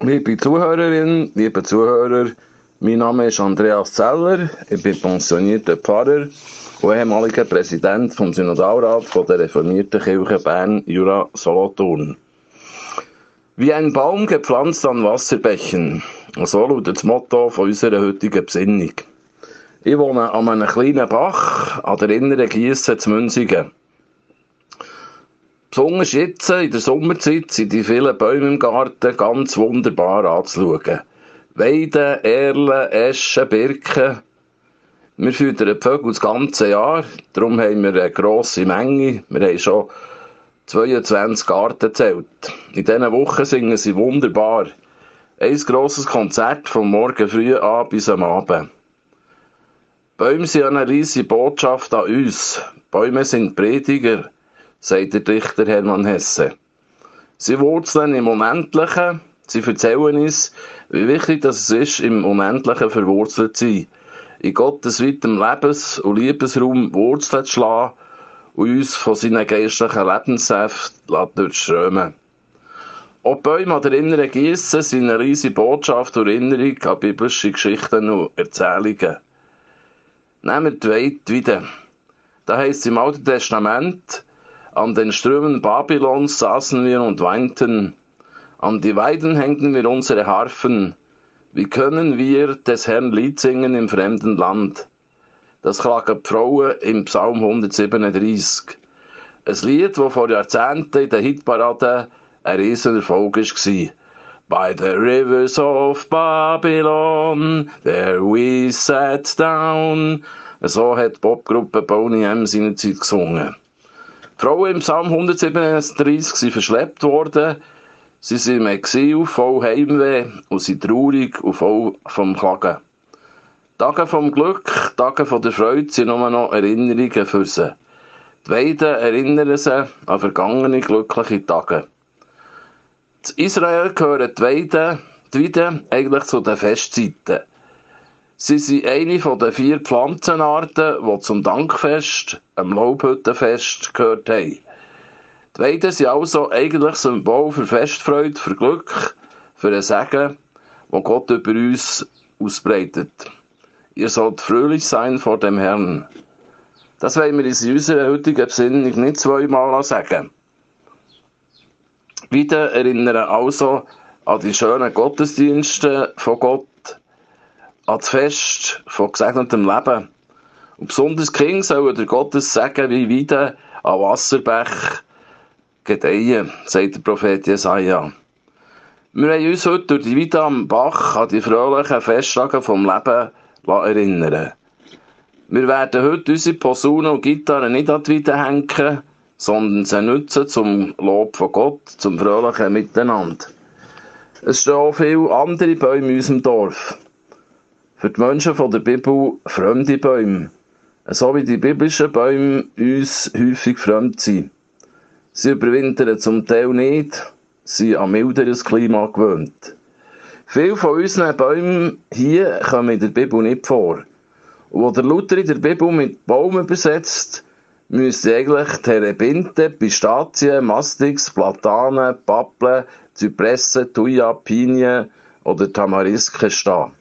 Liebe Zuhörerinnen, liebe Zuhörer, mein Name ist Andreas Zeller, ich bin pensionierter Pfarrer und ehemaliger Präsident vom Synodalrat von der reformierten Kirche Bern Jura Solothurn. Wie ein Baum gepflanzt an Wasserbächen. So lautet das Motto von unserer heutigen Besinnung. Ich wohne an einem kleinen Bach an der inneren Giesse zu Münzigen. Besonders jetzt in der Sommerzeit sind die vielen Bäume im Garten ganz wunderbar anzuschauen. Weiden, Erlen, Eschen, Birken. Wir füttern die Vögel das ganze Jahr, darum haben wir eine grosse Menge. Wir haben schon 22 Gartenzelt. In diesen Wochen singen sie wunderbar. Ein grosses Konzert vom Morgen früh an bis am Abend. Bäume sind eine riesige Botschaft an uns. Bäume sind Prediger, sagt der Dichter Hermann Hesse. Sie wurzeln im Unendlichen, sie erzählen uns, wie wichtig es ist, im Unendlichen verwurzelt zu sein, in Gottes weitem Lebens- und Liebesraum Wurzeln zu schlagen und uns von seinen geistlichen Lebenssäften durchströmen. Auch Bäume an der inneren Gießen sind eine riesige Botschaft und Erinnerung an biblische Geschichten und Erzählungen. Nehmen wir die Weide wieder. Da heißt es im Alten Testament, an den Strömen Babylons saßen wir und weinten, an die Weiden hängten wir unsere Harfen. Wie können wir des Herrn Lied singen im fremden Land? Das klagen die Frauen im Psalm 137. Ein Lied, das vor Jahrzehnten in der Hitparade ein Riesenerfolg war. By the rivers of Babylon, there we sat down. So hat die Popgruppe Boney M seinerzeit gesungen. Die Frauen im Psalm 137 sind verschleppt worden. Sie sind im Exil, voll Heimweh und sind traurig und voll vom Klagen. Tage vom Glück, Tage von der Freude sind nur noch Erinnerungen für sie. Die Weiden erinnern sie an vergangene glückliche Tage. In Israel gehören die Weiden, die Weiden eigentlich zu den Festzeiten. Sie sind eine den vier Pflanzenarten, die zum Dankfest, dem Laubhüttenfest, gehört haben. Die Weiden sind also eigentlich Symbol für Festfreude, für Glück, für ein Segen, das Gott über uns ausbreitet. Ihr sollt fröhlich sein vor dem Herrn. Das wollen wir in unserer heutigen Besinnung nicht zweimal sagen. Wieder erinnern also an die schönen Gottesdienste von Gott, an das Fest von gesegnetem Leben. Und besonders Kinder sollen der Gottes sagen, wie wieder an Wasserbech gedeihen, sagt der Prophet Jesaja. Wir wollen uns heute durch die Weide am Bach an die fröhlichen Festtage vom Leben erinnern. Wir werden heute unsere Posaune und Gitarre nicht an die Weide hängen, sondern sie nutzen zum Lob von Gott, zum fröhlichen Miteinander. Es stehen auch viele andere Bäume in unserem Dorf. Für die Menschen von der Bibel fremde Bäume. So wie die biblischen Bäume uns häufig fremd sind. Sie überwintern zum Teil nicht, sind an milderes Klima gewöhnt. Viele von unseren Bäumen hier kommen in der Bibel nicht vor. Und wo der Luther in der Bibel mit Baum übersetzt, müsste eigentlich Terebinte, Pistazien, Mastix, Platanen, Pappeln, Zypressen, Thuja, Pinien oder Tamarisken stehen.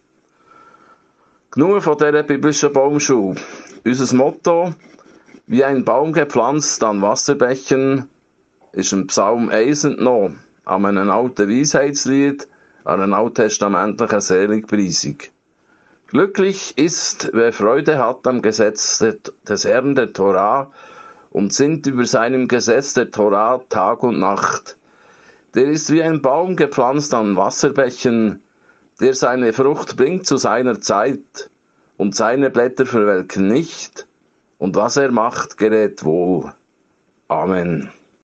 Genug von dieser biblischen Baumschule. Unser Motto, wie ein Baum gepflanzt an Wasserbächen, ist im Psalm 1 entnommen, an einem alten Weisheitslied, an einer alttestamentlichen Seligpreisung. Glücklich ist, wer Freude hat am Gesetz des Herrn der Torah und sinnt über seinem Gesetz der Torah Tag und Nacht. Der ist wie ein Baum gepflanzt an Wasserbächen, der seine Frucht bringt zu seiner Zeit, und seine Blätter verwelken nicht, und was er macht, gerät wohl. Amen.